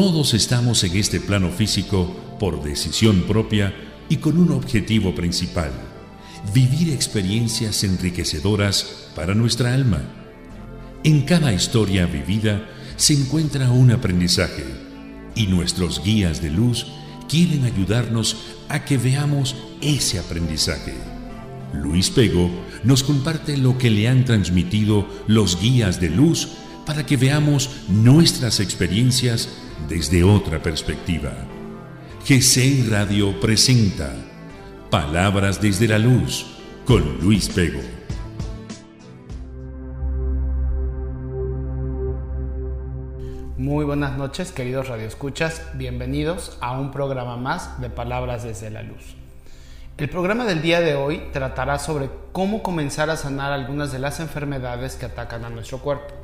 Todos estamos en este plano físico por decisión propia y con un objetivo principal, vivir experiencias enriquecedoras para nuestra alma. En cada historia vivida se encuentra un aprendizaje y nuestros guías de luz quieren ayudarnos a que veamos ese aprendizaje. Luis Pego nos comparte lo que le han transmitido los guías de luz para que veamos nuestras experiencias desde otra perspectiva. GCI Radio presenta Palabras desde la Luz con Luis Pego. Muy buenas noches, queridos radioescuchas. Bienvenidos a un programa más de Palabras desde la Luz. El programa del día de hoy tratará sobre cómo comenzar a sanar algunas de las enfermedades que atacan a nuestro cuerpo.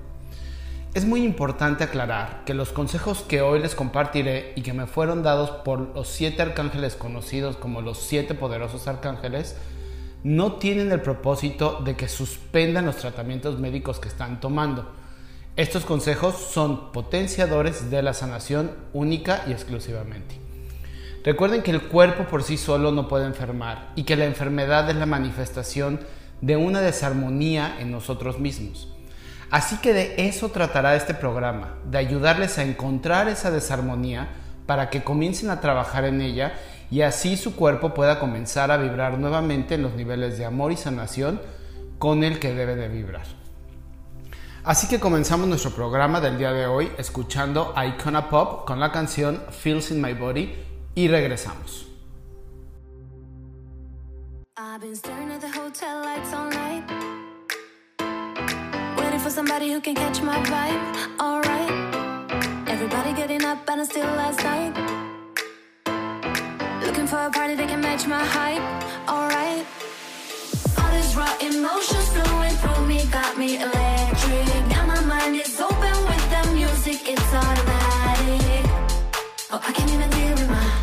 Es muy importante aclarar que los consejos que hoy les compartiré y que me fueron dados por los siete arcángeles conocidos como los siete poderosos arcángeles no tienen el propósito de que suspendan los tratamientos médicos que están tomando. Estos consejos son potenciadores de la sanación única y exclusivamente. Recuerden que el cuerpo por sí solo no puede enfermar y que la enfermedad es la manifestación de una desarmonía en nosotros mismos. Así que de eso tratará este programa, de ayudarles a encontrar esa desarmonía para que comiencen a trabajar en ella y así su cuerpo pueda comenzar a vibrar nuevamente en los niveles de amor y sanación con el que debe de vibrar. Así que comenzamos nuestro programa del día de hoy escuchando Icona Pop con la canción Feels in My Body y regresamos. I've for somebody who can catch my vibe. Alright. Everybody getting up and it's still last night. Looking for a party that can match my hype. Alright. All these raw emotions flowing through me got me electric. Now my mind is open with the music, it's automatic. Oh, I can't even deal with my.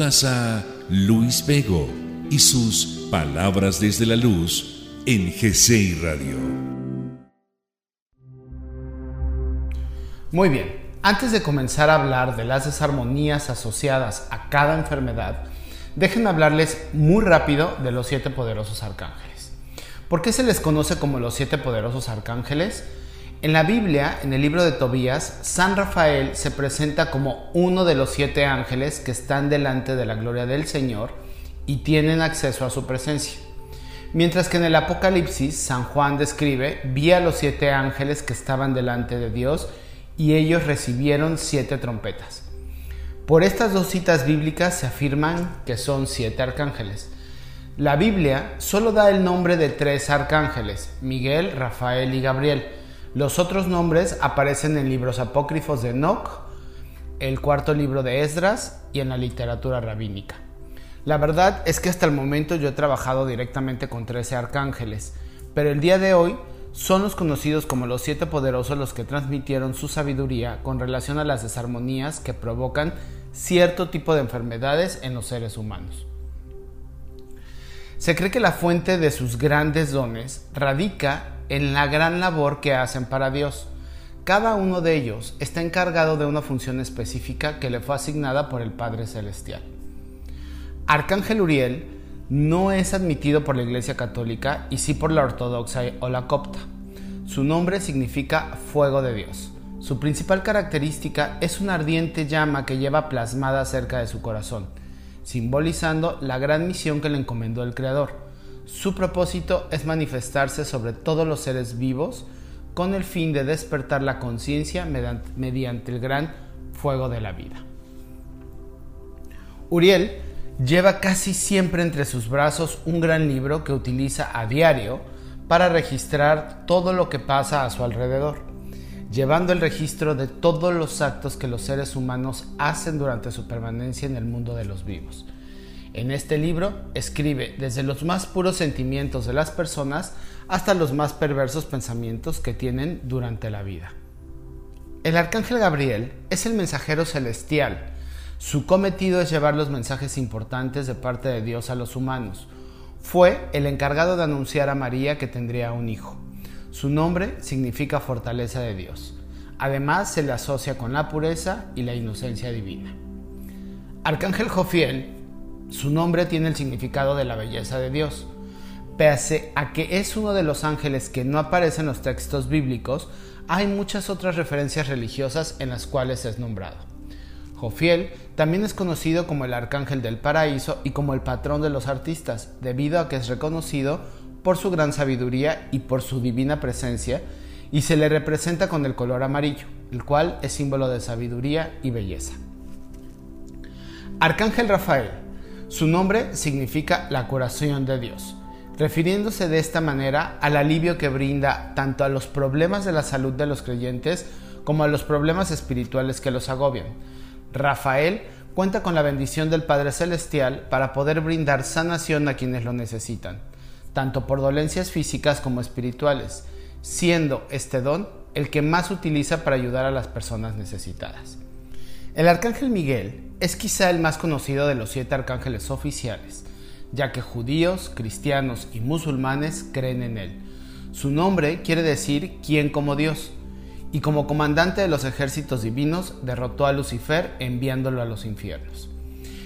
A Luis Pego y sus Palabras desde la Luz en GCI Radio. Muy bien, antes de comenzar a hablar de las desarmonías asociadas a cada enfermedad, déjenme hablarles muy rápido de los siete poderosos arcángeles. ¿Por qué se les conoce como los siete poderosos arcángeles? En la Biblia, en el libro de Tobías, San Rafael se presenta como uno de los siete ángeles que están delante de la gloria del Señor y tienen acceso a su presencia. Mientras que en el Apocalipsis, San Juan describe, vi a los siete ángeles que estaban delante de Dios y ellos recibieron siete trompetas. Por estas dos citas bíblicas se afirman que son siete arcángeles. La Biblia solo da el nombre de tres arcángeles, Miguel, Rafael y Gabriel. Los otros nombres aparecen en libros apócrifos de Enoch, el cuarto libro de Esdras y en la literatura rabínica. La verdad es que hasta el momento yo he trabajado directamente con 13 arcángeles, pero el día de hoy son los conocidos como los siete poderosos los que transmitieron su sabiduría con relación a las desarmonías que provocan cierto tipo de enfermedades en los seres humanos. Se cree que la fuente de sus grandes dones radica en la gran labor que hacen para Dios. Cada uno de ellos está encargado de una función específica que le fue asignada por el Padre Celestial. Arcángel Uriel no es admitido por la Iglesia Católica y sí por la Ortodoxa o la Copta. Su nombre significa fuego de Dios. Su principal característica es una ardiente llama que lleva plasmada cerca de su corazón, simbolizando la gran misión que le encomendó el Creador. Su propósito es manifestarse sobre todos los seres vivos con el fin de despertar la conciencia mediante el gran fuego de la vida. Uriel lleva casi siempre entre sus brazos un gran libro que utiliza a diario para registrar todo lo que pasa a su alrededor llevando el registro de todos los actos que los seres humanos hacen durante su permanencia en el mundo de los vivos. En este libro escribe desde los más puros sentimientos de las personas hasta los más perversos pensamientos que tienen durante la vida. El arcángel Gabriel es el mensajero celestial. Su cometido es llevar los mensajes importantes de parte de Dios a los humanos. Fue el encargado de anunciar a María que tendría un hijo. Su nombre significa fortaleza de Dios. Además se le asocia con la pureza y la inocencia divina. Arcángel Jofiel, su nombre tiene el significado de la belleza de Dios. Pese a que es uno de los ángeles que no aparece en los textos bíblicos, hay muchas otras referencias religiosas en las cuales es nombrado. Jofiel también es conocido como el arcángel del paraíso y como el patrón de los artistas, debido a que es reconocido por su gran sabiduría y por su divina presencia, y se le representa con el color amarillo, el cual es símbolo de sabiduría y belleza. Arcángel Rafael. Su nombre significa la curación de Dios, refiriéndose de esta manera al alivio que brinda tanto a los problemas de la salud de los creyentes como a los problemas espirituales que los agobian. Rafael cuenta con la bendición del Padre Celestial para poder brindar sanación a quienes lo necesitan tanto por dolencias físicas como espirituales, siendo este don el que más utiliza para ayudar a las personas necesitadas. El arcángel Miguel es quizá el más conocido de los siete arcángeles oficiales, ya que judíos, cristianos y musulmanes creen en él. Su nombre quiere decir quien como Dios, y como comandante de los ejércitos divinos derrotó a Lucifer enviándolo a los infiernos.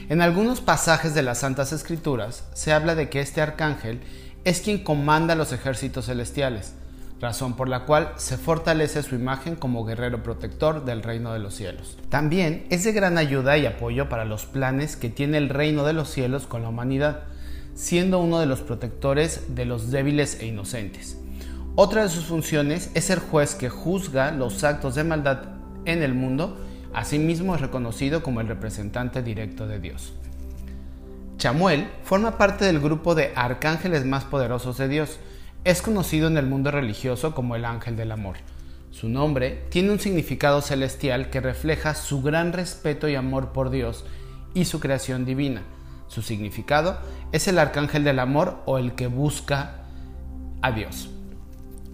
En algunos pasajes de las Santas Escrituras se habla de que este arcángel es quien comanda los ejércitos celestiales, razón por la cual se fortalece su imagen como guerrero protector del reino de los cielos. También es de gran ayuda y apoyo para los planes que tiene el reino de los cielos con la humanidad, siendo uno de los protectores de los débiles e inocentes. Otra de sus funciones es ser juez que juzga los actos de maldad en el mundo, asimismo es reconocido como el representante directo de Dios. Chamuel forma parte del grupo de arcángeles más poderosos de Dios. Es conocido en el mundo religioso como el ángel del amor. Su nombre tiene un significado celestial que refleja su gran respeto y amor por Dios y su creación divina. Su significado es el arcángel del amor o el que busca a Dios.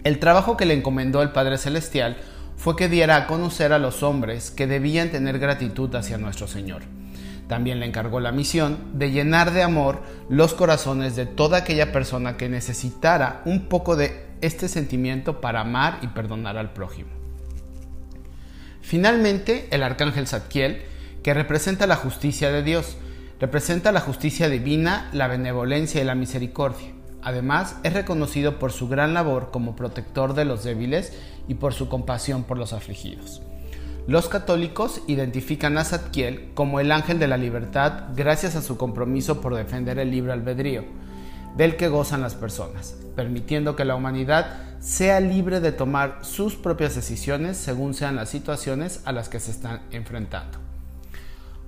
El trabajo que le encomendó el Padre Celestial fue que diera a conocer a los hombres que debían tener gratitud hacia nuestro Señor. También le encargó la misión de llenar de amor los corazones de toda aquella persona que necesitara un poco de este sentimiento para amar y perdonar al prójimo. Finalmente, el arcángel Zadkiel, que representa la justicia de Dios, representa la justicia divina, la benevolencia y la misericordia. Además, es reconocido por su gran labor como protector de los débiles y por su compasión por los afligidos. Los católicos identifican a Zadkiel como el ángel de la libertad gracias a su compromiso por defender el libre albedrío, del que gozan las personas, permitiendo que la humanidad sea libre de tomar sus propias decisiones según sean las situaciones a las que se están enfrentando.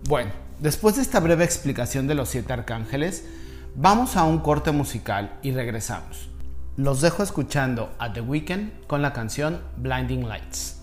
Bueno, después de esta breve explicación de los siete arcángeles, vamos a un corte musical y regresamos. Los dejo escuchando a The Weeknd con la canción Blinding Lights.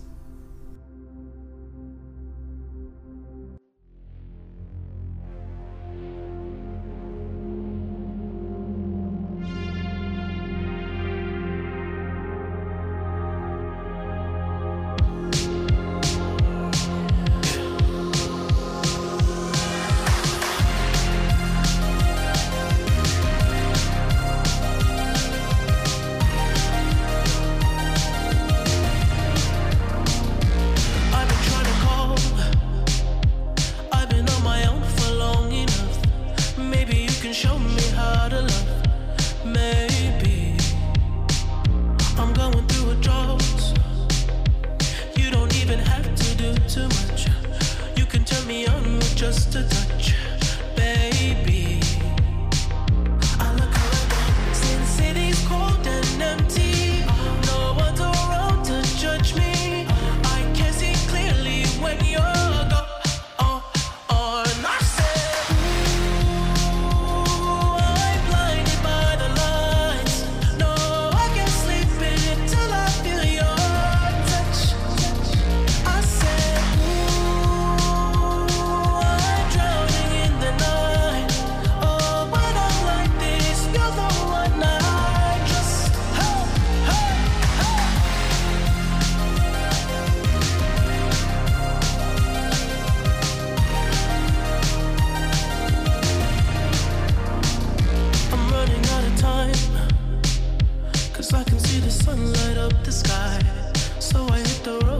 sunlight up the sky. So I hit the road.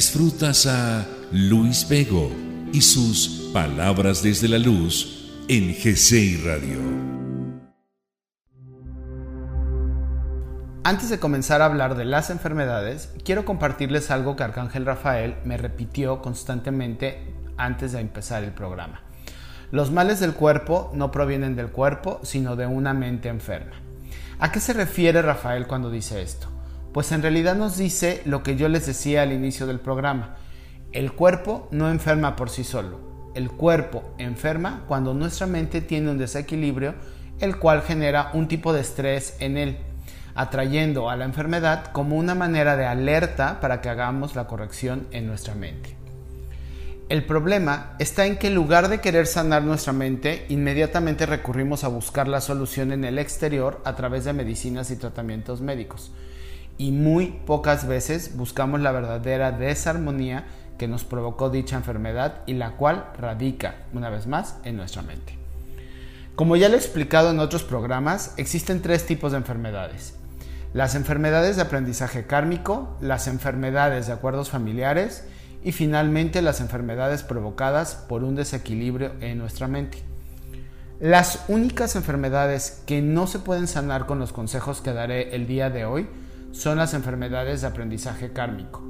Disfrutas a Luis Vego y sus Palabras desde la Luz en GCI Radio. Antes de comenzar a hablar de las enfermedades, quiero compartirles algo que Arcángel Rafael me repitió constantemente antes de empezar el programa. Los males del cuerpo no provienen del cuerpo, sino de una mente enferma. ¿A qué se refiere Rafael cuando dice esto? Pues en realidad nos dice lo que yo les decía al inicio del programa. El cuerpo no enferma por sí solo. El cuerpo enferma cuando nuestra mente tiene un desequilibrio, el cual genera un tipo de estrés en él, atrayendo a la enfermedad como una manera de alerta para que hagamos la corrección en nuestra mente. El problema está en que en lugar de querer sanar nuestra mente, inmediatamente recurrimos a buscar la solución en el exterior a través de medicinas y tratamientos médicos. Y muy pocas veces buscamos la verdadera desarmonía que nos provocó dicha enfermedad y la cual radica, una vez más, en nuestra mente. Como ya lo he explicado en otros programas, existen tres tipos de enfermedades. Las enfermedades de aprendizaje kármico, las enfermedades de acuerdos familiares y finalmente las enfermedades provocadas por un desequilibrio en nuestra mente. Las únicas enfermedades que no se pueden sanar con los consejos que daré el día de hoy son las enfermedades de aprendizaje kármico,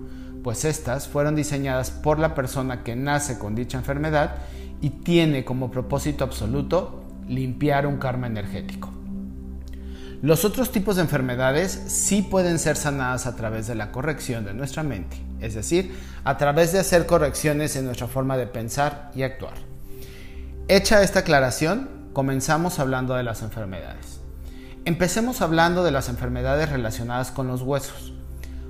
pues estas fueron diseñadas por la persona que nace con dicha enfermedad y tiene como propósito absoluto limpiar un karma energético. Los otros tipos de enfermedades sí pueden ser sanadas a través de la corrección de nuestra mente, es decir, a través de hacer correcciones en nuestra forma de pensar y actuar. Hecha esta aclaración, comenzamos hablando de las enfermedades. Empecemos hablando de las enfermedades relacionadas con los huesos.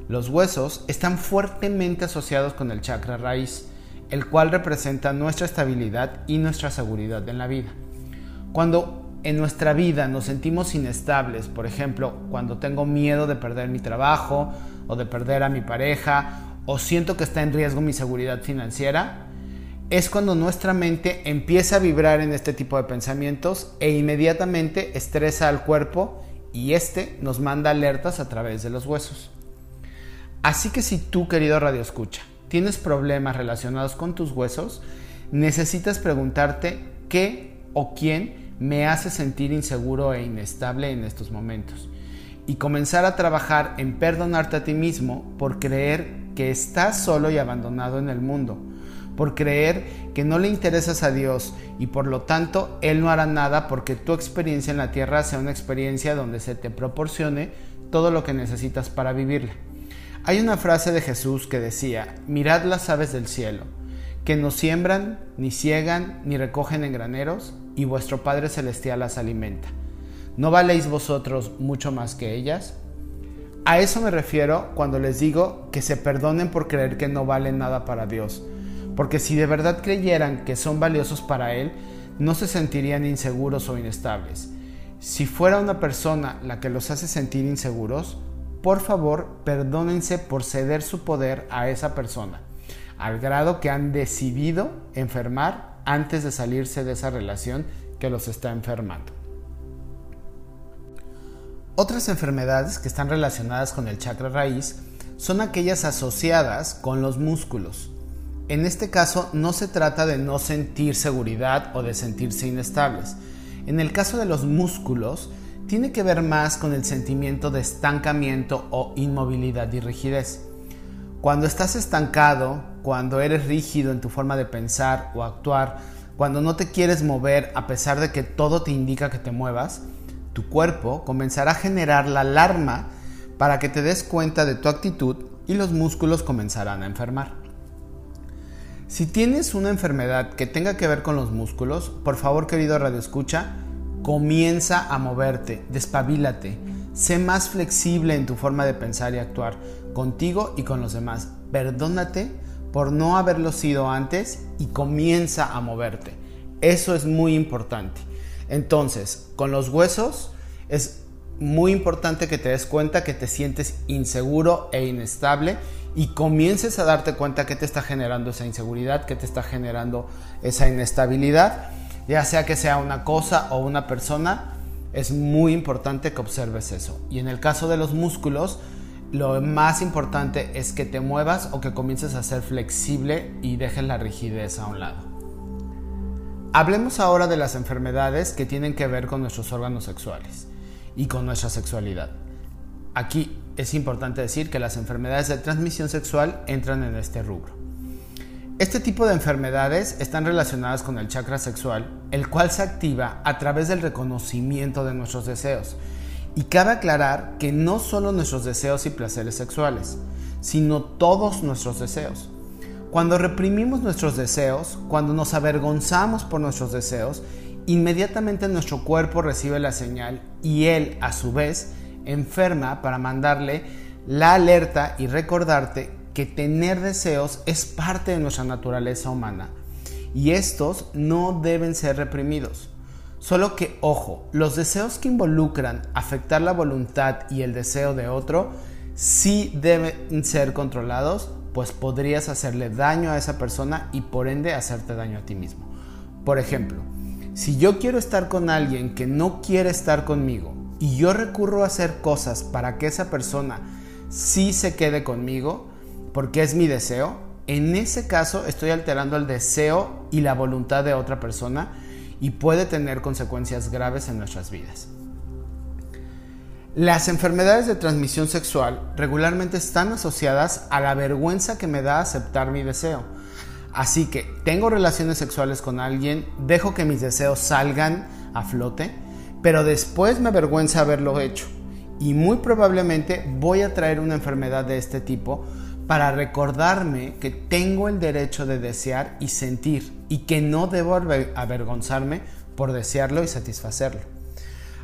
Los huesos están fuertemente asociados con el chakra raíz, el cual representa nuestra estabilidad y nuestra seguridad en la vida. Cuando en nuestra vida nos sentimos inestables, por ejemplo, cuando tengo miedo de perder mi trabajo o de perder a mi pareja o siento que está en riesgo mi seguridad financiera, es cuando nuestra mente empieza a vibrar en este tipo de pensamientos e inmediatamente estresa al cuerpo y este nos manda alertas a través de los huesos. Así que si tú, querido Radio Escucha, tienes problemas relacionados con tus huesos, necesitas preguntarte qué o quién me hace sentir inseguro e inestable en estos momentos. Y comenzar a trabajar en perdonarte a ti mismo por creer que estás solo y abandonado en el mundo, por creer que no le interesas a Dios y por lo tanto Él no hará nada porque tu experiencia en la tierra sea una experiencia donde se te proporcione todo lo que necesitas para vivirla. Hay una frase de Jesús que decía, mirad las aves del cielo, que no siembran, ni ciegan, ni recogen en graneros, y vuestro Padre Celestial las alimenta. ¿No valéis vosotros mucho más que ellas? A eso me refiero cuando les digo que se perdonen por creer que no valen nada para Dios, porque si de verdad creyeran que son valiosos para Él, no se sentirían inseguros o inestables. Si fuera una persona la que los hace sentir inseguros, por favor perdónense por ceder su poder a esa persona, al grado que han decidido enfermar antes de salirse de esa relación que los está enfermando. Otras enfermedades que están relacionadas con el chakra raíz son aquellas asociadas con los músculos. En este caso no se trata de no sentir seguridad o de sentirse inestables. En el caso de los músculos, tiene que ver más con el sentimiento de estancamiento o inmovilidad y rigidez. Cuando estás estancado, cuando eres rígido en tu forma de pensar o actuar, cuando no te quieres mover a pesar de que todo te indica que te muevas, tu cuerpo comenzará a generar la alarma para que te des cuenta de tu actitud y los músculos comenzarán a enfermar. Si tienes una enfermedad que tenga que ver con los músculos, por favor querido Radio Escucha, comienza a moverte, despabilate, sé más flexible en tu forma de pensar y actuar contigo y con los demás. Perdónate por no haberlo sido antes y comienza a moverte. Eso es muy importante. Entonces, con los huesos es muy importante que te des cuenta que te sientes inseguro e inestable y comiences a darte cuenta que te está generando esa inseguridad, que te está generando esa inestabilidad, ya sea que sea una cosa o una persona, es muy importante que observes eso. Y en el caso de los músculos, lo más importante es que te muevas o que comiences a ser flexible y dejes la rigidez a un lado. Hablemos ahora de las enfermedades que tienen que ver con nuestros órganos sexuales y con nuestra sexualidad. Aquí es importante decir que las enfermedades de transmisión sexual entran en este rubro. Este tipo de enfermedades están relacionadas con el chakra sexual, el cual se activa a través del reconocimiento de nuestros deseos. Y cabe aclarar que no solo nuestros deseos y placeres sexuales, sino todos nuestros deseos. Cuando reprimimos nuestros deseos, cuando nos avergonzamos por nuestros deseos, inmediatamente nuestro cuerpo recibe la señal y él, a su vez, enferma para mandarle la alerta y recordarte que tener deseos es parte de nuestra naturaleza humana y estos no deben ser reprimidos. Solo que, ojo, los deseos que involucran afectar la voluntad y el deseo de otro sí deben ser controlados, pues podrías hacerle daño a esa persona y por ende hacerte daño a ti mismo. Por ejemplo, si yo quiero estar con alguien que no quiere estar conmigo y yo recurro a hacer cosas para que esa persona sí se quede conmigo, porque es mi deseo, en ese caso estoy alterando el deseo y la voluntad de otra persona y puede tener consecuencias graves en nuestras vidas. Las enfermedades de transmisión sexual regularmente están asociadas a la vergüenza que me da aceptar mi deseo. Así que tengo relaciones sexuales con alguien, dejo que mis deseos salgan a flote, pero después me avergüenza haberlo hecho. Y muy probablemente voy a traer una enfermedad de este tipo para recordarme que tengo el derecho de desear y sentir y que no debo avergonzarme por desearlo y satisfacerlo.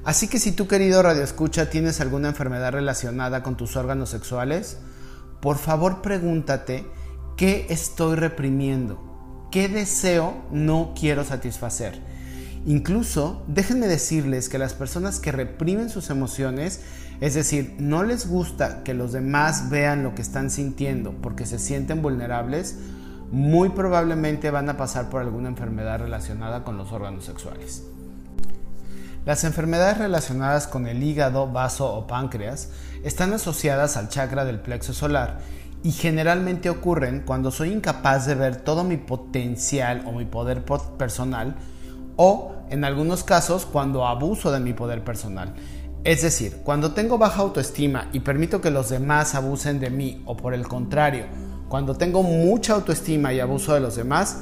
Así que si tú querido Radio Escucha tienes alguna enfermedad relacionada con tus órganos sexuales, por favor pregúntate qué estoy reprimiendo, qué deseo no quiero satisfacer. Incluso déjenme decirles que las personas que reprimen sus emociones es decir, no les gusta que los demás vean lo que están sintiendo porque se sienten vulnerables, muy probablemente van a pasar por alguna enfermedad relacionada con los órganos sexuales. Las enfermedades relacionadas con el hígado, vaso o páncreas están asociadas al chakra del plexo solar y generalmente ocurren cuando soy incapaz de ver todo mi potencial o mi poder personal o en algunos casos cuando abuso de mi poder personal es decir, cuando tengo baja autoestima y permito que los demás abusen de mí o por el contrario, cuando tengo mucha autoestima y abuso de los demás,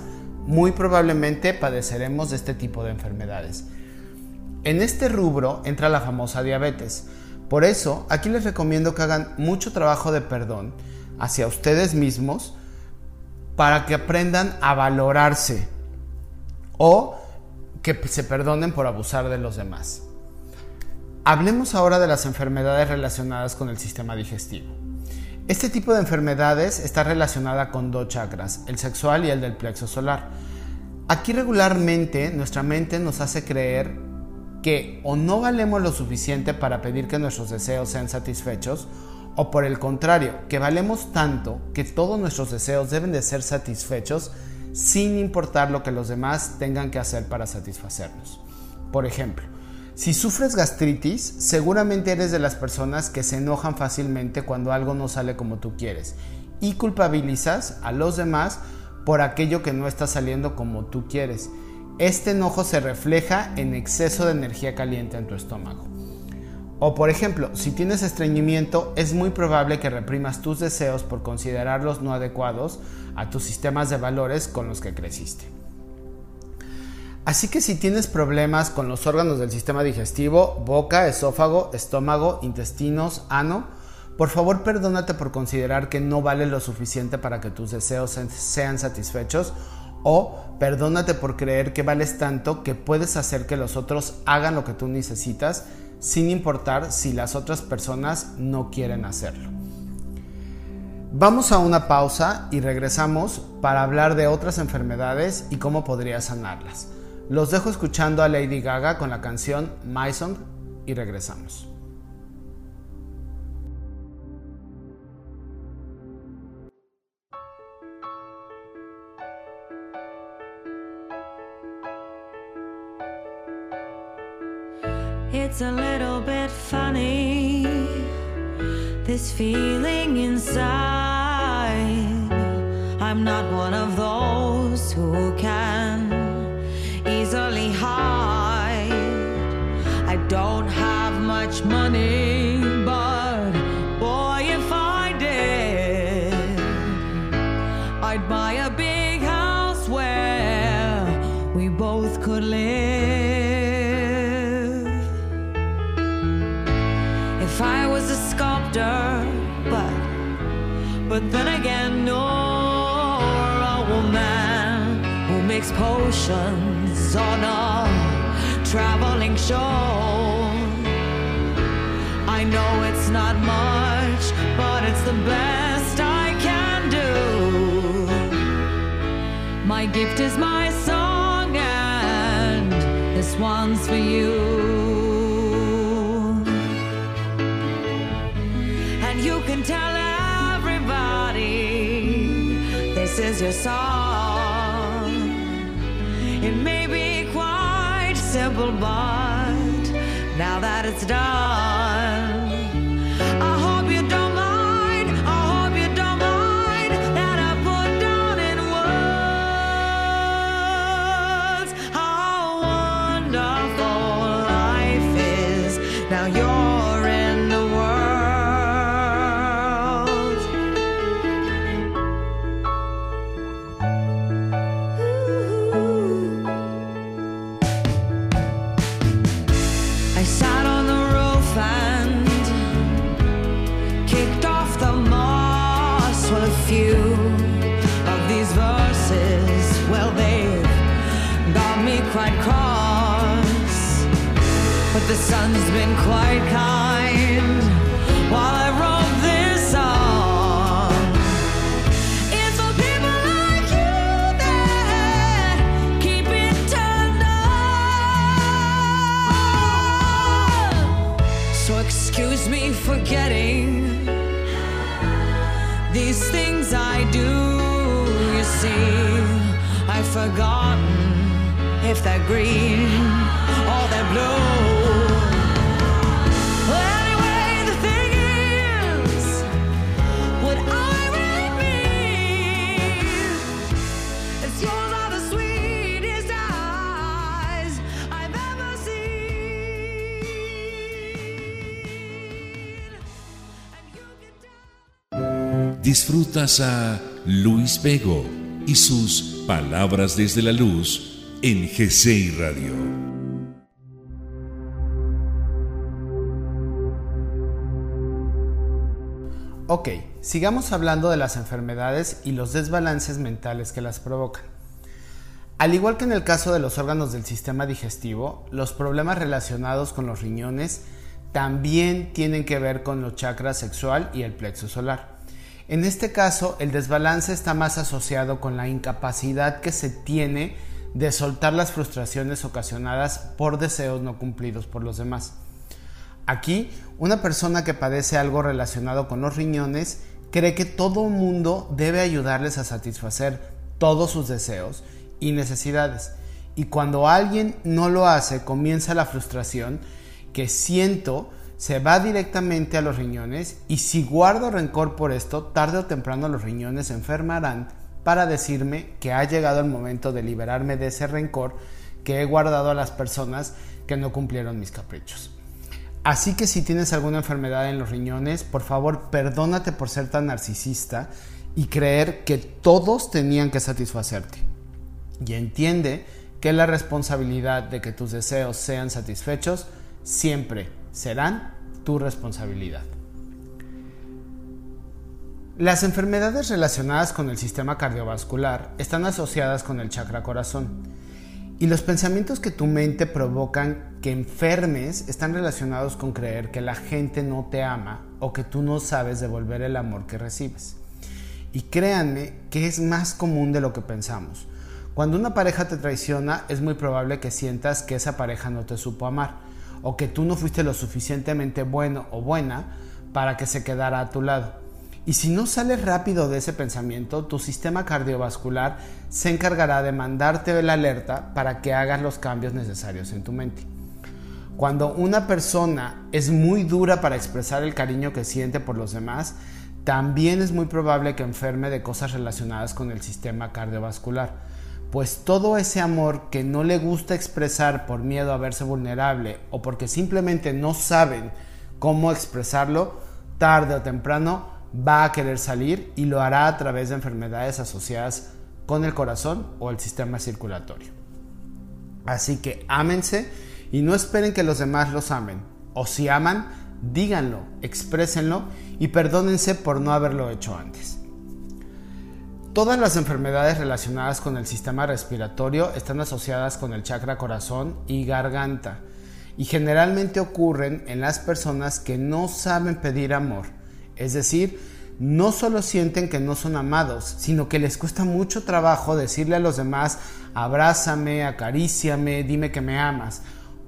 muy probablemente padeceremos de este tipo de enfermedades. En este rubro entra la famosa diabetes. Por eso, aquí les recomiendo que hagan mucho trabajo de perdón hacia ustedes mismos para que aprendan a valorarse o que se perdonen por abusar de los demás. Hablemos ahora de las enfermedades relacionadas con el sistema digestivo. Este tipo de enfermedades está relacionada con dos chakras, el sexual y el del plexo solar. Aquí regularmente nuestra mente nos hace creer que o no valemos lo suficiente para pedir que nuestros deseos sean satisfechos, o por el contrario, que valemos tanto que todos nuestros deseos deben de ser satisfechos sin importar lo que los demás tengan que hacer para satisfacernos. Por ejemplo, si sufres gastritis, seguramente eres de las personas que se enojan fácilmente cuando algo no sale como tú quieres y culpabilizas a los demás por aquello que no está saliendo como tú quieres. Este enojo se refleja en exceso de energía caliente en tu estómago. O por ejemplo, si tienes estreñimiento, es muy probable que reprimas tus deseos por considerarlos no adecuados a tus sistemas de valores con los que creciste. Así que si tienes problemas con los órganos del sistema digestivo, boca, esófago, estómago, intestinos, ano, por favor perdónate por considerar que no vale lo suficiente para que tus deseos sean satisfechos o perdónate por creer que vales tanto que puedes hacer que los otros hagan lo que tú necesitas sin importar si las otras personas no quieren hacerlo. Vamos a una pausa y regresamos para hablar de otras enfermedades y cómo podrías sanarlas. Los dejo escuchando a Lady Gaga con la canción My Song y regresamos. It's a little bit funny. this feeling inside. I'm not one of those who can easily hide. I don't have much money, then again, no, a woman who makes potions on a traveling show. I know it's not much, but it's the best I can do. My gift is my this is your song. It may be quite simple, but now that it's done, excuse me for getting these things I do. You see, I've forgotten if they're green or they're blue. Disfrutas a Luis Vego y sus Palabras desde la Luz en GCI Radio. Ok, sigamos hablando de las enfermedades y los desbalances mentales que las provocan. Al igual que en el caso de los órganos del sistema digestivo, los problemas relacionados con los riñones también tienen que ver con los chakras sexual y el plexo solar. En este caso, el desbalance está más asociado con la incapacidad que se tiene de soltar las frustraciones ocasionadas por deseos no cumplidos por los demás. Aquí, una persona que padece algo relacionado con los riñones cree que todo mundo debe ayudarles a satisfacer todos sus deseos y necesidades. Y cuando alguien no lo hace, comienza la frustración que siento se va directamente a los riñones y si guardo rencor por esto, tarde o temprano los riñones se enfermarán para decirme que ha llegado el momento de liberarme de ese rencor que he guardado a las personas que no cumplieron mis caprichos. Así que si tienes alguna enfermedad en los riñones, por favor perdónate por ser tan narcisista y creer que todos tenían que satisfacerte. Y entiende que la responsabilidad de que tus deseos sean satisfechos siempre serán tu responsabilidad. Las enfermedades relacionadas con el sistema cardiovascular están asociadas con el chakra corazón y los pensamientos que tu mente provocan que enfermes están relacionados con creer que la gente no te ama o que tú no sabes devolver el amor que recibes. Y créanme que es más común de lo que pensamos. Cuando una pareja te traiciona es muy probable que sientas que esa pareja no te supo amar o que tú no fuiste lo suficientemente bueno o buena para que se quedara a tu lado. Y si no sales rápido de ese pensamiento, tu sistema cardiovascular se encargará de mandarte la alerta para que hagas los cambios necesarios en tu mente. Cuando una persona es muy dura para expresar el cariño que siente por los demás, también es muy probable que enferme de cosas relacionadas con el sistema cardiovascular, pues todo ese amor que no le gusta expresar por miedo a verse vulnerable o porque simplemente no saben cómo expresarlo, tarde o temprano va a querer salir y lo hará a través de enfermedades asociadas con el corazón o el sistema circulatorio. Así que ámense y no esperen que los demás los amen. O si aman, díganlo, exprésenlo y perdónense por no haberlo hecho antes. Todas las enfermedades relacionadas con el sistema respiratorio están asociadas con el chakra corazón y garganta. Y generalmente ocurren en las personas que no saben pedir amor, es decir, no solo sienten que no son amados, sino que les cuesta mucho trabajo decirle a los demás, abrázame, acaríciame, dime que me amas.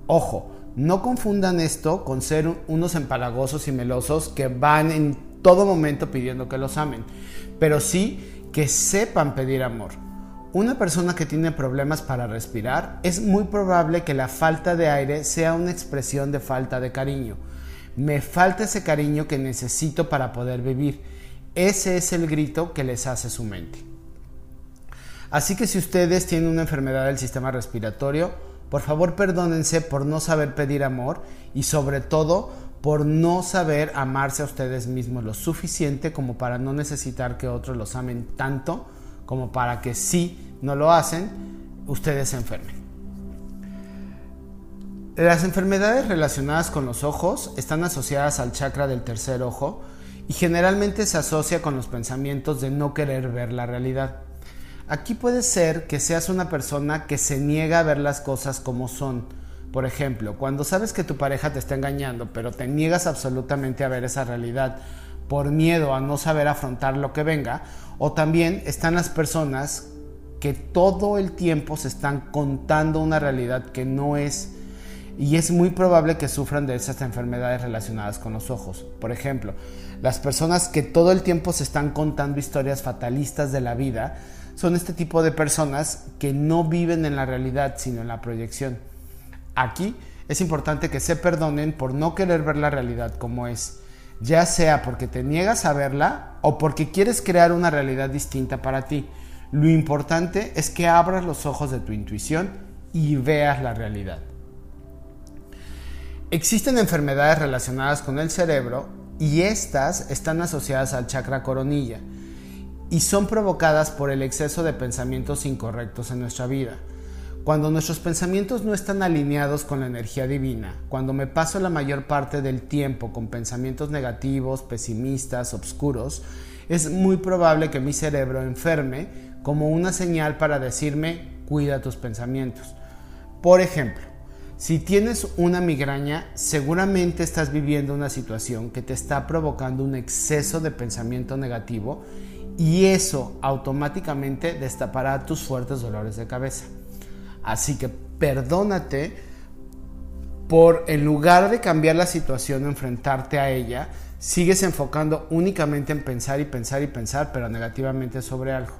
Ojo, no confundan esto con ser unos empalagosos y melosos que van en todo momento pidiendo que los amen, pero sí que sepan pedir amor. Una persona que tiene problemas para respirar es muy probable que la falta de aire sea una expresión de falta de cariño. Me falta ese cariño que necesito para poder vivir. Ese es el grito que les hace su mente. Así que si ustedes tienen una enfermedad del sistema respiratorio, por favor perdónense por no saber pedir amor y sobre todo por no saber amarse a ustedes mismos lo suficiente como para no necesitar que otros los amen tanto como para que si no lo hacen, ustedes se enfermen. Las enfermedades relacionadas con los ojos están asociadas al chakra del tercer ojo y generalmente se asocia con los pensamientos de no querer ver la realidad. Aquí puede ser que seas una persona que se niega a ver las cosas como son. Por ejemplo, cuando sabes que tu pareja te está engañando, pero te niegas absolutamente a ver esa realidad por miedo a no saber afrontar lo que venga, o también están las personas que todo el tiempo se están contando una realidad que no es y es muy probable que sufran de esas enfermedades relacionadas con los ojos. Por ejemplo, las personas que todo el tiempo se están contando historias fatalistas de la vida son este tipo de personas que no viven en la realidad, sino en la proyección. Aquí es importante que se perdonen por no querer ver la realidad como es, ya sea porque te niegas a verla o porque quieres crear una realidad distinta para ti. Lo importante es que abras los ojos de tu intuición y veas la realidad. Existen enfermedades relacionadas con el cerebro y estas están asociadas al chakra coronilla y son provocadas por el exceso de pensamientos incorrectos en nuestra vida. Cuando nuestros pensamientos no están alineados con la energía divina, cuando me paso la mayor parte del tiempo con pensamientos negativos, pesimistas, oscuros, es muy probable que mi cerebro enferme como una señal para decirme cuida tus pensamientos. Por ejemplo, si tienes una migraña, seguramente estás viviendo una situación que te está provocando un exceso de pensamiento negativo y eso automáticamente destapará tus fuertes dolores de cabeza. Así que perdónate por en lugar de cambiar la situación enfrentarte a ella, sigues enfocando únicamente en pensar y pensar y pensar, pero negativamente sobre algo.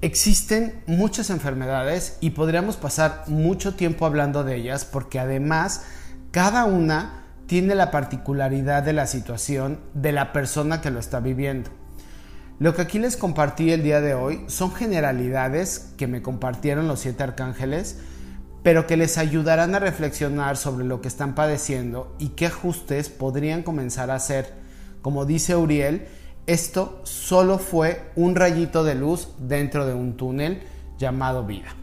Existen muchas enfermedades y podríamos pasar mucho tiempo hablando de ellas porque además cada una tiene la particularidad de la situación de la persona que lo está viviendo. Lo que aquí les compartí el día de hoy son generalidades que me compartieron los siete arcángeles, pero que les ayudarán a reflexionar sobre lo que están padeciendo y qué ajustes podrían comenzar a hacer. Como dice Uriel, esto solo fue un rayito de luz dentro de un túnel llamado vida.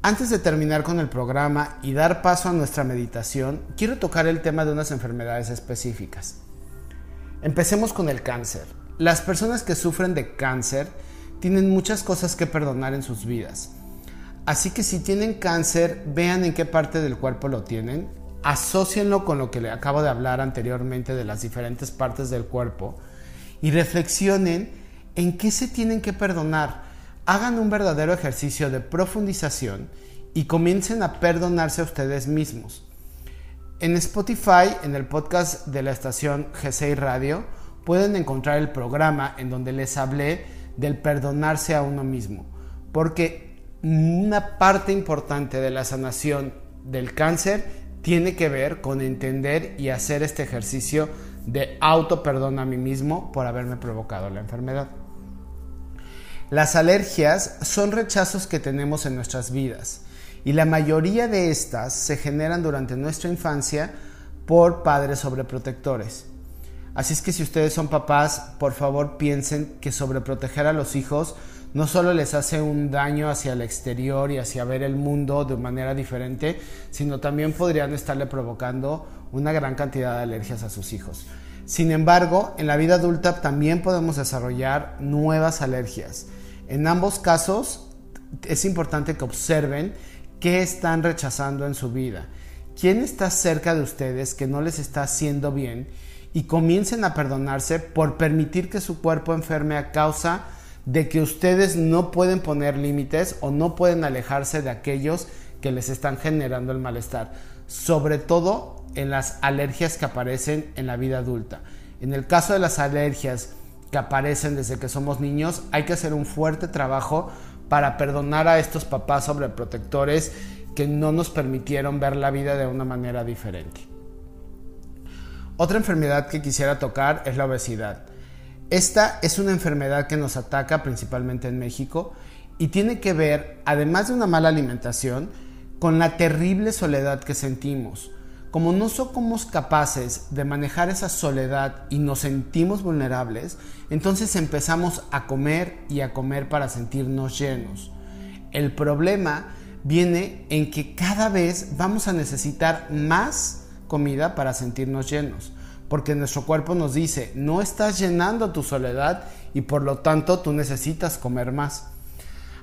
Antes de terminar con el programa y dar paso a nuestra meditación, quiero tocar el tema de unas enfermedades específicas. Empecemos con el cáncer. Las personas que sufren de cáncer tienen muchas cosas que perdonar en sus vidas. Así que si tienen cáncer, vean en qué parte del cuerpo lo tienen, asócienlo con lo que le acabo de hablar anteriormente de las diferentes partes del cuerpo y reflexionen en qué se tienen que perdonar. Hagan un verdadero ejercicio de profundización y comiencen a perdonarse a ustedes mismos. En Spotify, en el podcast de la estación G6 Radio, pueden encontrar el programa en donde les hablé del perdonarse a uno mismo. Porque una parte importante de la sanación del cáncer tiene que ver con entender y hacer este ejercicio de auto perdón a mí mismo por haberme provocado la enfermedad. Las alergias son rechazos que tenemos en nuestras vidas y la mayoría de estas se generan durante nuestra infancia por padres sobreprotectores. Así es que si ustedes son papás, por favor piensen que sobreproteger a los hijos no solo les hace un daño hacia el exterior y hacia ver el mundo de manera diferente, sino también podrían estarle provocando una gran cantidad de alergias a sus hijos. Sin embargo, en la vida adulta también podemos desarrollar nuevas alergias. En ambos casos es importante que observen qué están rechazando en su vida, quién está cerca de ustedes que no les está haciendo bien y comiencen a perdonarse por permitir que su cuerpo enferme a causa de que ustedes no pueden poner límites o no pueden alejarse de aquellos que les están generando el malestar, sobre todo en las alergias que aparecen en la vida adulta. En el caso de las alergias que aparecen desde que somos niños, hay que hacer un fuerte trabajo para perdonar a estos papás sobreprotectores que no nos permitieron ver la vida de una manera diferente. Otra enfermedad que quisiera tocar es la obesidad. Esta es una enfermedad que nos ataca principalmente en México y tiene que ver, además de una mala alimentación, con la terrible soledad que sentimos. Como no somos capaces de manejar esa soledad y nos sentimos vulnerables, entonces empezamos a comer y a comer para sentirnos llenos. El problema viene en que cada vez vamos a necesitar más comida para sentirnos llenos porque nuestro cuerpo nos dice, no estás llenando tu soledad y por lo tanto tú necesitas comer más.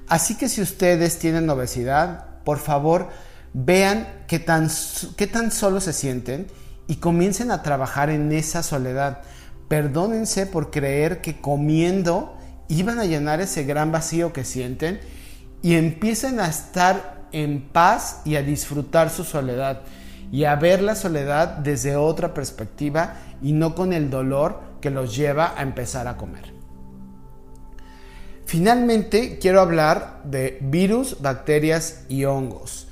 Así que si ustedes tienen obesidad, por favor vean qué tan, qué tan solo se sienten y comiencen a trabajar en esa soledad. Perdónense por creer que comiendo iban a llenar ese gran vacío que sienten y empiecen a estar en paz y a disfrutar su soledad y a ver la soledad desde otra perspectiva y no con el dolor que los lleva a empezar a comer. Finalmente, quiero hablar de virus, bacterias y hongos.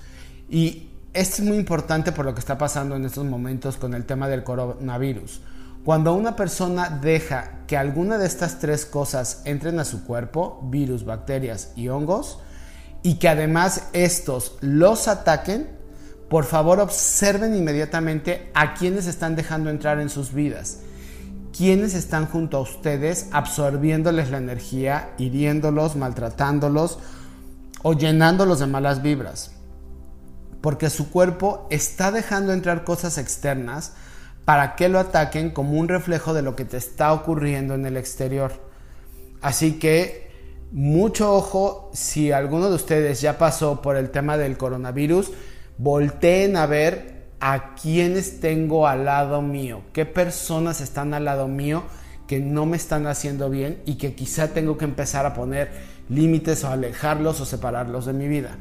Y esto es muy importante por lo que está pasando en estos momentos con el tema del coronavirus. Cuando una persona deja que alguna de estas tres cosas entren a su cuerpo, virus, bacterias y hongos, y que además estos los ataquen, por favor observen inmediatamente a quienes están dejando entrar en sus vidas, quienes están junto a ustedes absorbiéndoles la energía, hiriéndolos, maltratándolos o llenándolos de malas vibras. Porque su cuerpo está dejando entrar cosas externas para que lo ataquen como un reflejo de lo que te está ocurriendo en el exterior. Así que mucho ojo si alguno de ustedes ya pasó por el tema del coronavirus, volteen a ver a quienes tengo al lado mío, qué personas están al lado mío que no me están haciendo bien y que quizá tengo que empezar a poner límites o alejarlos o separarlos de mi vida.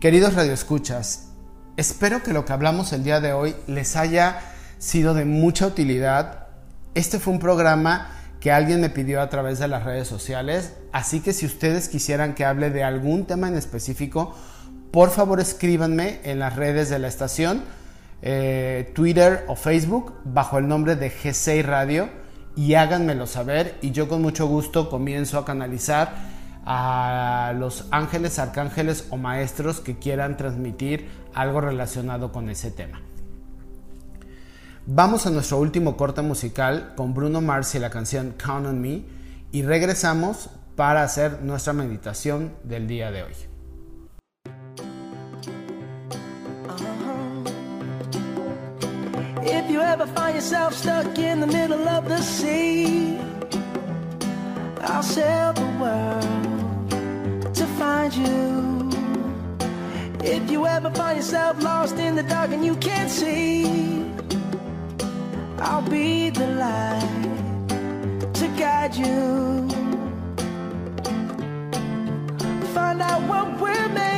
Queridos radioescuchas, espero que lo que hablamos el día de hoy les haya sido de mucha utilidad. Este fue un programa que alguien me pidió a través de las redes sociales, así que si ustedes quisieran que hable de algún tema en específico, por favor escríbanme en las redes de la estación, eh, Twitter o Facebook, bajo el nombre de G6 Radio y háganmelo saber y yo con mucho gusto comienzo a canalizar a los ángeles, arcángeles o maestros que quieran transmitir algo relacionado con ese tema. Vamos a nuestro último corte musical con Bruno Mars y la canción Count on Me y regresamos para hacer nuestra meditación del día de hoy. If you ever find yourself stuck in the middle of the sea, I'll sail the world to find you. If you ever find yourself lost in the dark and you can't see, I'll be the light to guide you. Find out what we're made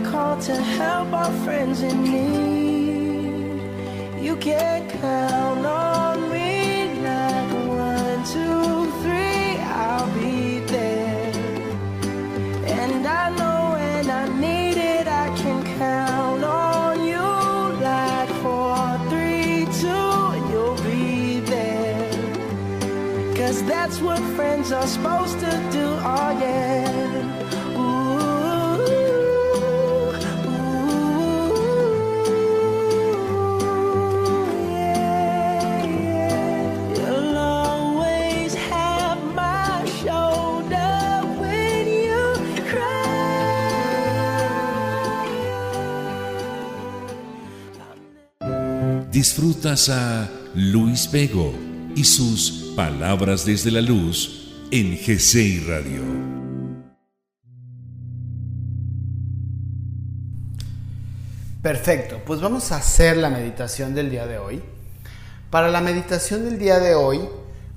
called to help our friends in need. You can count on A Luis Vego y sus Palabras desde la Luz en GCI Radio. Perfecto, pues vamos a hacer la meditación del día de hoy. Para la meditación del día de hoy,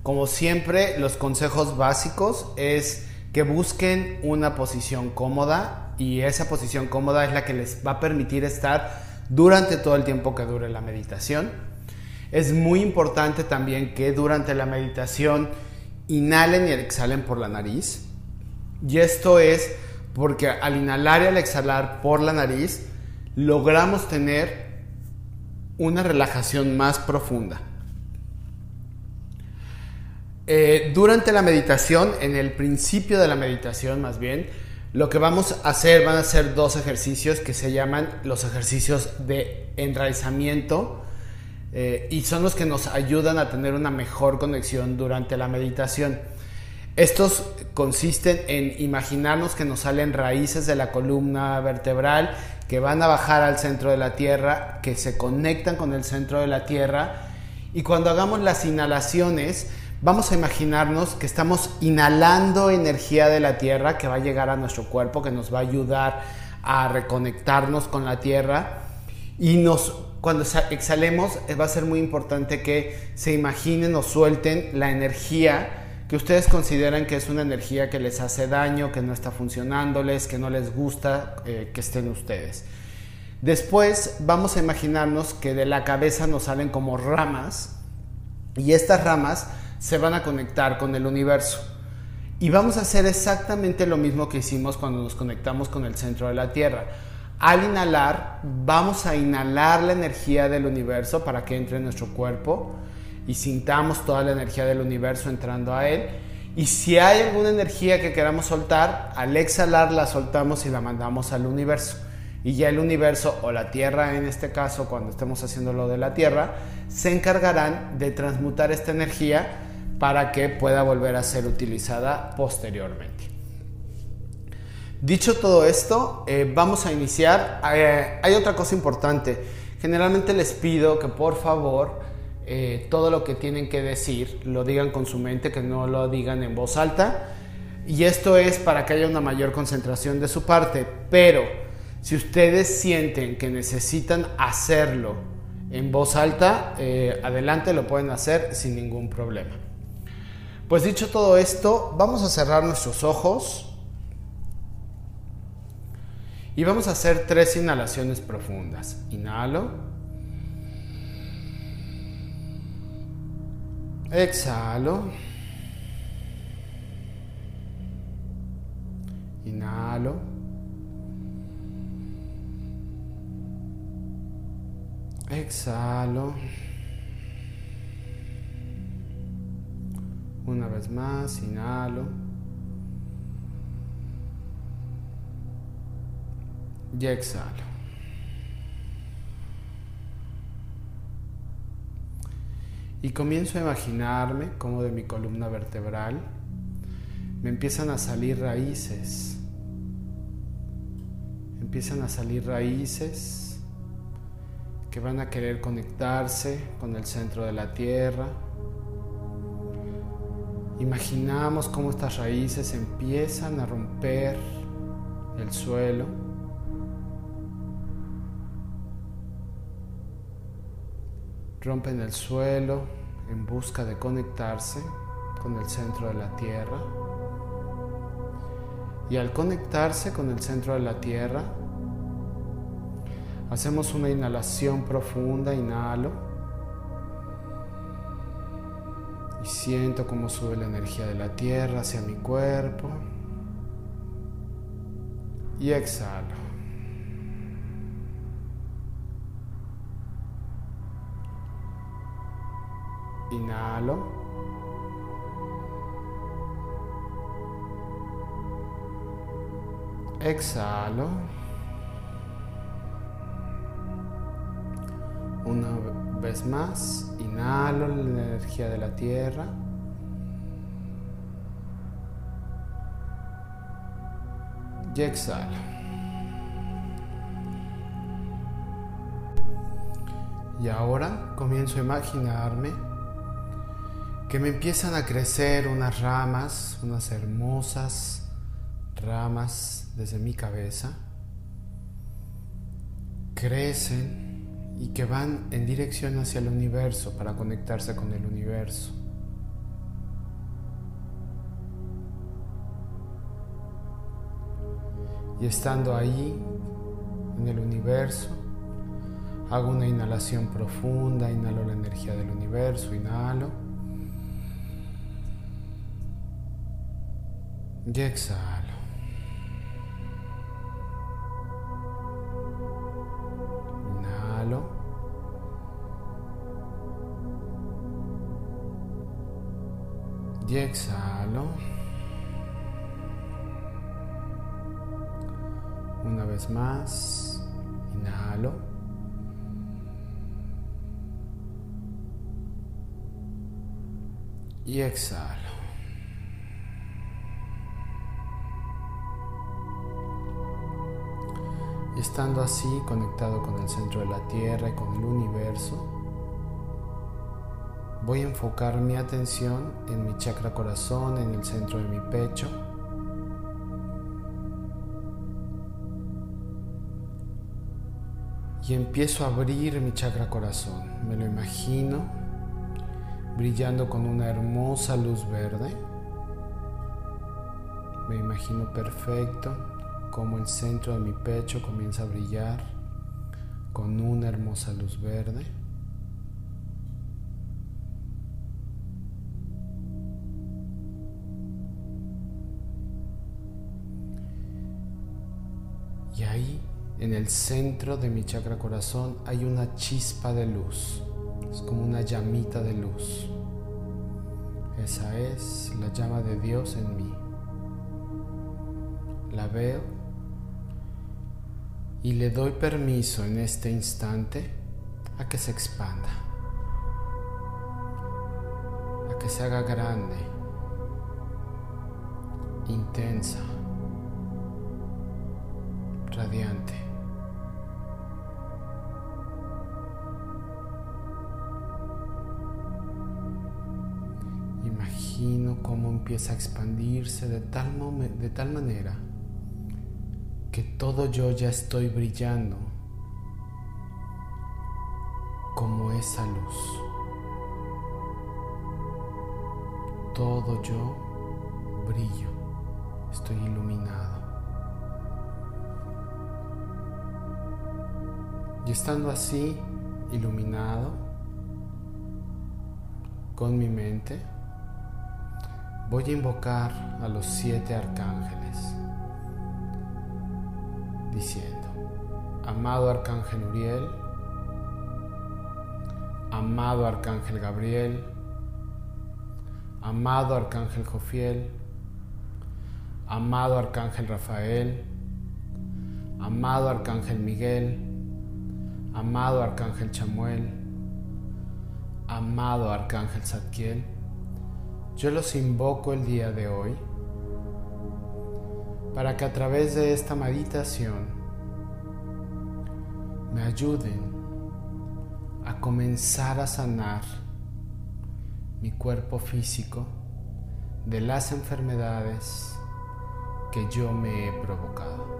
como siempre, los consejos básicos es que busquen una posición cómoda y esa posición cómoda es la que les va a permitir estar durante todo el tiempo que dure la meditación. Es muy importante también que durante la meditación inhalen y exhalen por la nariz. Y esto es porque al inhalar y al exhalar por la nariz logramos tener una relajación más profunda. Eh, durante la meditación, en el principio de la meditación más bien, lo que vamos a hacer van a ser dos ejercicios que se llaman los ejercicios de enraizamiento eh, y son los que nos ayudan a tener una mejor conexión durante la meditación. Estos consisten en imaginarnos que nos salen raíces de la columna vertebral que van a bajar al centro de la tierra, que se conectan con el centro de la tierra y cuando hagamos las inhalaciones vamos a imaginarnos que estamos inhalando energía de la tierra que va a llegar a nuestro cuerpo, que nos va a ayudar a reconectarnos con la tierra y nos cuando exhalemos va a ser muy importante que se imaginen o suelten la energía que ustedes consideran que es una energía que les hace daño, que no está funcionándoles, que no les gusta eh, que estén ustedes. Después vamos a imaginarnos que de la cabeza nos salen como ramas y estas ramas se van a conectar con el universo. Y vamos a hacer exactamente lo mismo que hicimos cuando nos conectamos con el centro de la Tierra. Al inhalar, vamos a inhalar la energía del universo para que entre en nuestro cuerpo y sintamos toda la energía del universo entrando a él. Y si hay alguna energía que queramos soltar, al exhalar la soltamos y la mandamos al universo. Y ya el universo o la Tierra en este caso, cuando estemos haciendo lo de la Tierra, se encargarán de transmutar esta energía para que pueda volver a ser utilizada posteriormente. Dicho todo esto, eh, vamos a iniciar. Eh, hay otra cosa importante. Generalmente les pido que por favor eh, todo lo que tienen que decir lo digan con su mente, que no lo digan en voz alta. Y esto es para que haya una mayor concentración de su parte. Pero si ustedes sienten que necesitan hacerlo en voz alta, adelante lo pueden hacer sin ningún problema. Pues dicho todo esto, vamos a cerrar nuestros ojos y vamos a hacer tres inhalaciones profundas. Inhalo. Exhalo. Inhalo. Exhalo. Una vez más, inhalo. Y exhalo. Y comienzo a imaginarme cómo de mi columna vertebral me empiezan a salir raíces. Empiezan a salir raíces que van a querer conectarse con el centro de la tierra. Imaginamos cómo estas raíces empiezan a romper el suelo. Rompen el suelo en busca de conectarse con el centro de la tierra. Y al conectarse con el centro de la tierra, hacemos una inhalación profunda, inhalo. Y siento cómo sube la energía de la tierra hacia mi cuerpo. Y exhalo. Inhalo. Exhalo. Una vez más, inhalo la energía de la tierra. Y exhalo. Y ahora comienzo a imaginarme que me empiezan a crecer unas ramas, unas hermosas ramas desde mi cabeza. Crecen y que van en dirección hacia el universo para conectarse con el universo. Y estando ahí, en el universo, hago una inhalación profunda, inhalo la energía del universo, inhalo. Y exhalo. Inhalo. Y exhalo. Una vez más, inhalo. Y exhalo. Y estando así conectado con el centro de la Tierra y con el universo, voy a enfocar mi atención en mi chakra corazón, en el centro de mi pecho. Y empiezo a abrir mi chakra corazón. Me lo imagino brillando con una hermosa luz verde. Me imagino perfecto como el centro de mi pecho comienza a brillar con una hermosa luz verde. Y ahí, en el centro de mi chakra corazón, hay una chispa de luz. Es como una llamita de luz. Esa es la llama de Dios en mí. La veo y le doy permiso en este instante a que se expanda, a que se haga grande, intensa, radiante. Imagino cómo empieza a expandirse de tal, de tal manera que todo yo ya estoy brillando como esa luz. Todo yo brillo, estoy iluminado. Y estando así, iluminado, con mi mente, voy a invocar a los siete arcángeles diciendo, amado Arcángel Uriel, amado Arcángel Gabriel, amado Arcángel Jofiel, amado Arcángel Rafael, amado Arcángel Miguel, amado Arcángel Chamuel, amado Arcángel Zadkiel, yo los invoco el día de hoy para que a través de esta meditación me ayuden a comenzar a sanar mi cuerpo físico de las enfermedades que yo me he provocado.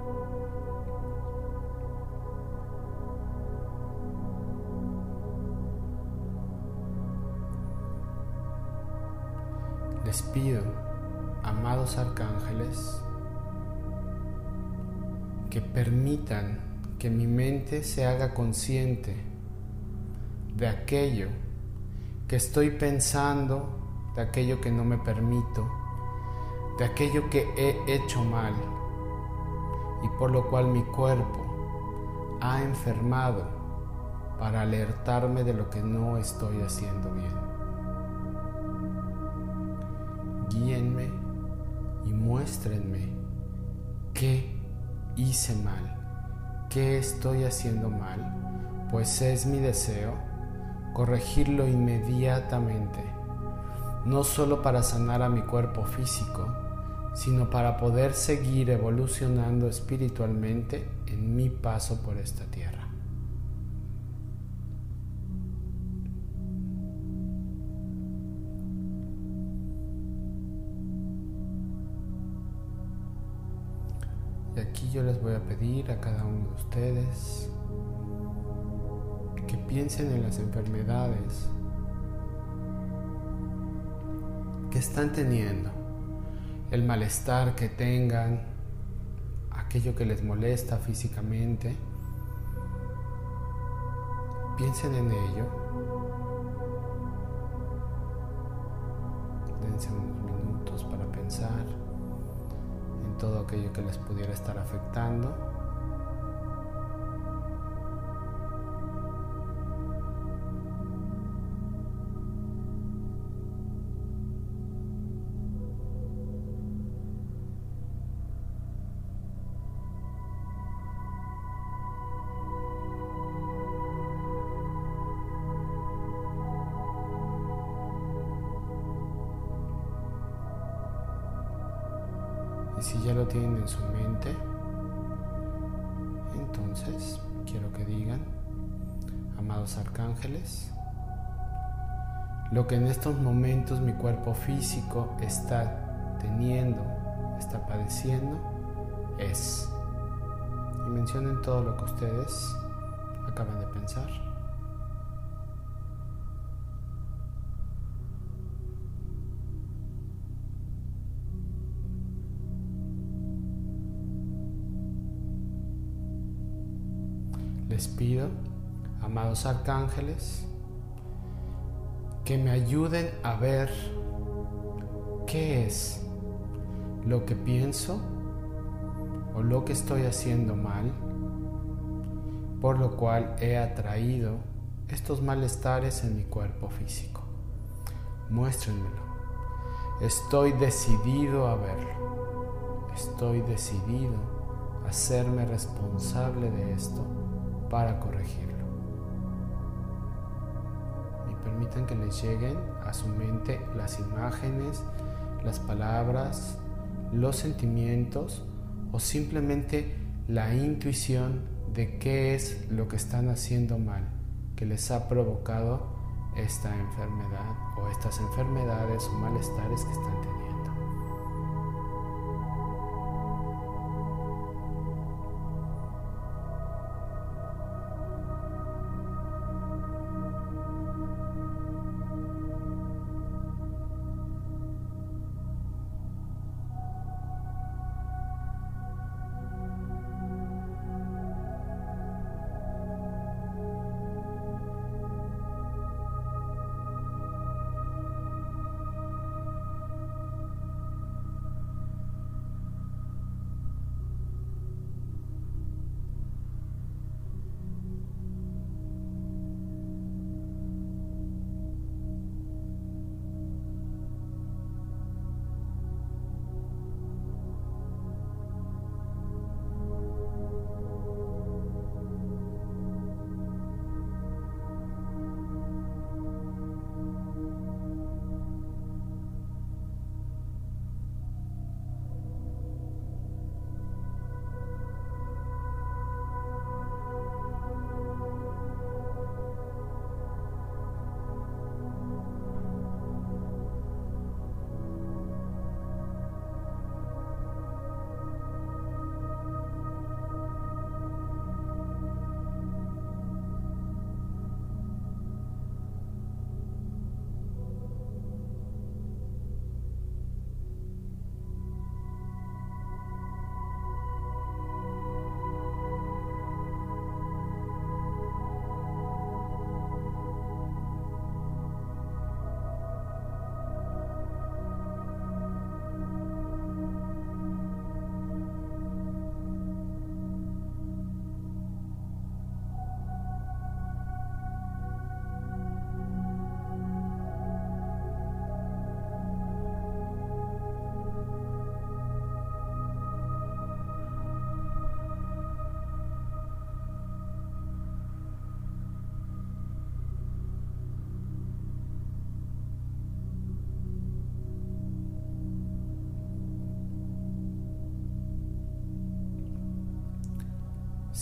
Les pido, amados arcángeles, que permitan que mi mente se haga consciente de aquello que estoy pensando, de aquello que no me permito, de aquello que he hecho mal y por lo cual mi cuerpo ha enfermado para alertarme de lo que no estoy haciendo bien. Guíenme y muéstrenme qué hice mal, qué estoy haciendo mal, pues es mi deseo corregirlo inmediatamente, no solo para sanar a mi cuerpo físico, sino para poder seguir evolucionando espiritualmente en mi paso por esta tierra. Yo les voy a pedir a cada uno de ustedes que piensen en las enfermedades que están teniendo, el malestar que tengan, aquello que les molesta físicamente. Piensen en ello. Dense unos minutos para pensar en todo aquello que les pudiera estar afectando. Si ya lo tienen en su mente, entonces quiero que digan, amados arcángeles, lo que en estos momentos mi cuerpo físico está teniendo, está padeciendo, es. Y mencionen todo lo que ustedes acaban de pensar. Les pido, amados arcángeles, que me ayuden a ver qué es lo que pienso o lo que estoy haciendo mal, por lo cual he atraído estos malestares en mi cuerpo físico. Muéstrenmelo. Estoy decidido a verlo. Estoy decidido a hacerme responsable de esto para corregirlo. Y permitan que les lleguen a su mente las imágenes, las palabras, los sentimientos o simplemente la intuición de qué es lo que están haciendo mal que les ha provocado esta enfermedad o estas enfermedades o malestares que están teniendo.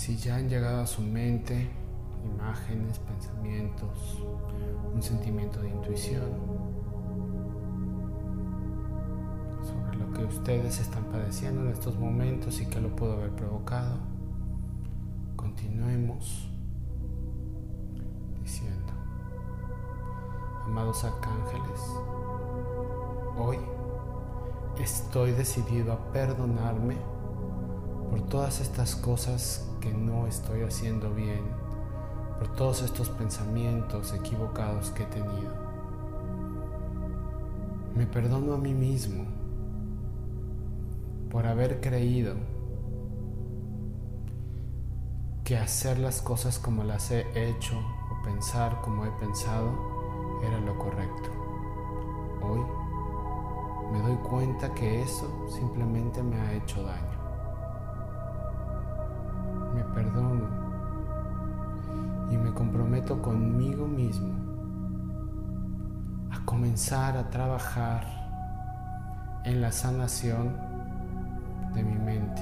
Si ya han llegado a su mente imágenes, pensamientos, un sentimiento de intuición sobre lo que ustedes están padeciendo en estos momentos y que lo pudo haber provocado, continuemos diciendo, amados arcángeles, hoy estoy decidido a perdonarme por todas estas cosas que no estoy haciendo bien, por todos estos pensamientos equivocados que he tenido. Me perdono a mí mismo por haber creído que hacer las cosas como las he hecho o pensar como he pensado era lo correcto. Hoy me doy cuenta que eso simplemente me ha hecho daño. Perdono y me comprometo conmigo mismo a comenzar a trabajar en la sanación de mi mente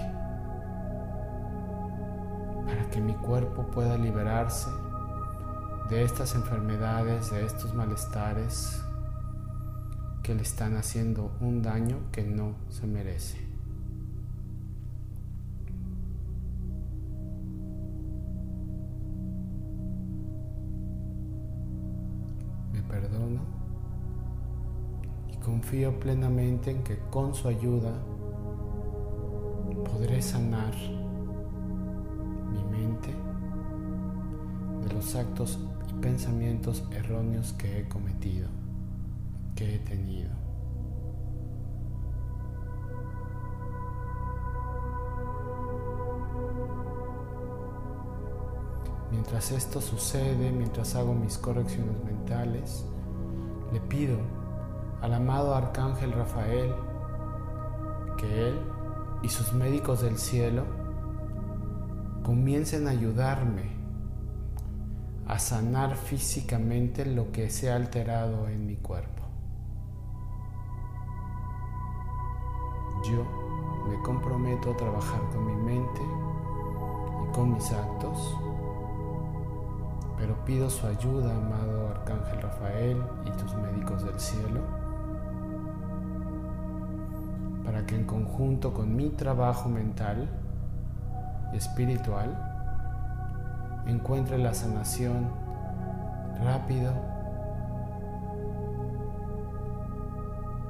para que mi cuerpo pueda liberarse de estas enfermedades, de estos malestares que le están haciendo un daño que no se merece. Confío plenamente en que con su ayuda podré sanar mi mente de los actos y pensamientos erróneos que he cometido que he tenido. Mientras esto sucede, mientras hago mis correcciones mentales, le pido al amado Arcángel Rafael que él y sus médicos del cielo comiencen a ayudarme a sanar físicamente lo que se ha alterado en mi cuerpo. Yo me comprometo a trabajar con mi mente y con mis actos, pero pido su ayuda, amado Arcángel Rafael y tus médicos del cielo, para que en conjunto con mi trabajo mental y espiritual encuentre la sanación rápido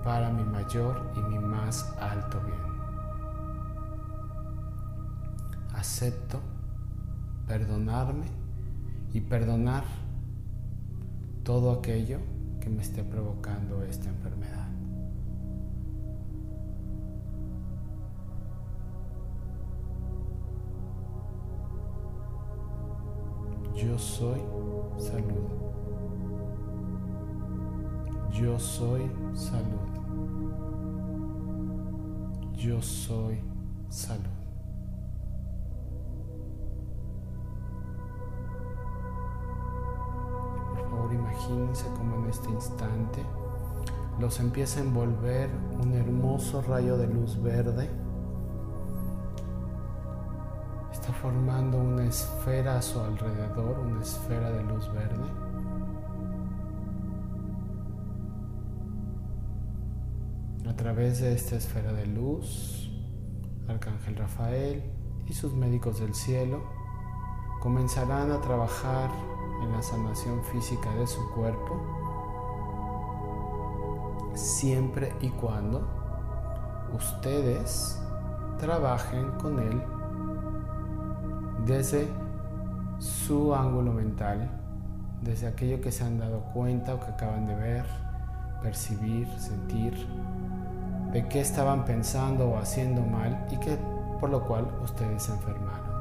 para mi mayor y mi más alto bien. Acepto perdonarme y perdonar todo aquello que me esté provocando esta enfermedad. Soy salud. Yo soy salud. Yo soy salud. Por favor, imagínense como en este instante los empieza a envolver un hermoso rayo de luz verde. Formando una esfera a su alrededor, una esfera de luz verde. A través de esta esfera de luz, Arcángel Rafael y sus médicos del cielo comenzarán a trabajar en la sanación física de su cuerpo, siempre y cuando ustedes trabajen con él desde su ángulo mental, desde aquello que se han dado cuenta o que acaban de ver, percibir, sentir, de qué estaban pensando o haciendo mal y que por lo cual ustedes se enfermaron.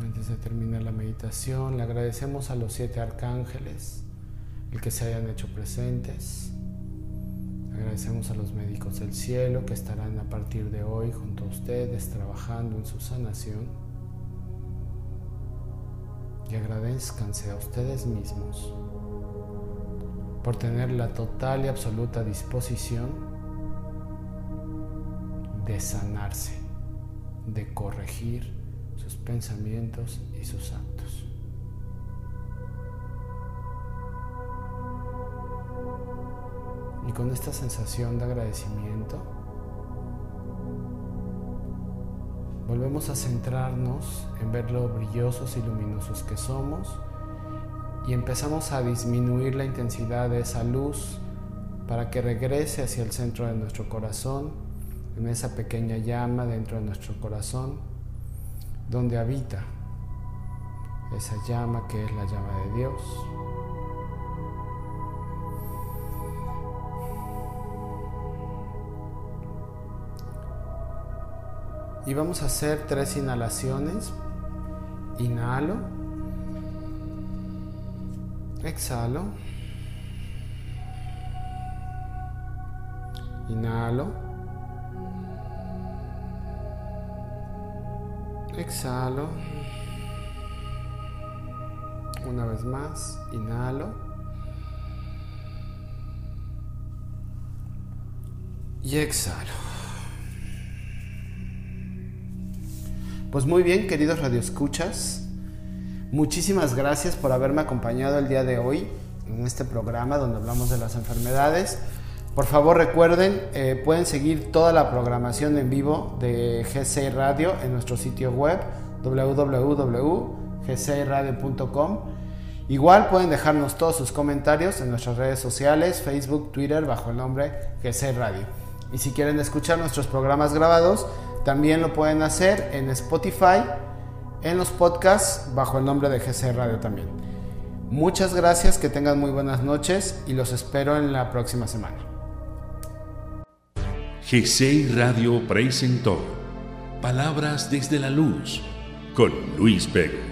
Antes de terminar la meditación, le agradecemos a los siete arcángeles el que se hayan hecho presentes. Agradecemos a los médicos del cielo que estarán a partir de hoy junto a ustedes trabajando en su sanación. Y agradezcanse a ustedes mismos por tener la total y absoluta disposición de sanarse, de corregir sus pensamientos y sus actos. Y con esta sensación de agradecimiento, volvemos a centrarnos en ver lo brillosos y luminosos que somos y empezamos a disminuir la intensidad de esa luz para que regrese hacia el centro de nuestro corazón, en esa pequeña llama dentro de nuestro corazón, donde habita esa llama que es la llama de Dios. Y vamos a hacer tres inhalaciones. Inhalo. Exhalo. Inhalo. Exhalo. Una vez más. Inhalo. Y exhalo. Pues muy bien, queridos radioescuchas. Muchísimas gracias por haberme acompañado el día de hoy en este programa donde hablamos de las enfermedades. Por favor recuerden, eh, pueden seguir toda la programación en vivo de GC Radio en nuestro sitio web www.gcradio.com. Igual pueden dejarnos todos sus comentarios en nuestras redes sociales, Facebook, Twitter, bajo el nombre GC Radio. Y si quieren escuchar nuestros programas grabados, también lo pueden hacer en Spotify, en los podcasts, bajo el nombre de GC Radio también. Muchas gracias, que tengan muy buenas noches y los espero en la próxima semana. GCI Radio presentó Palabras desde la Luz con Luis Vega.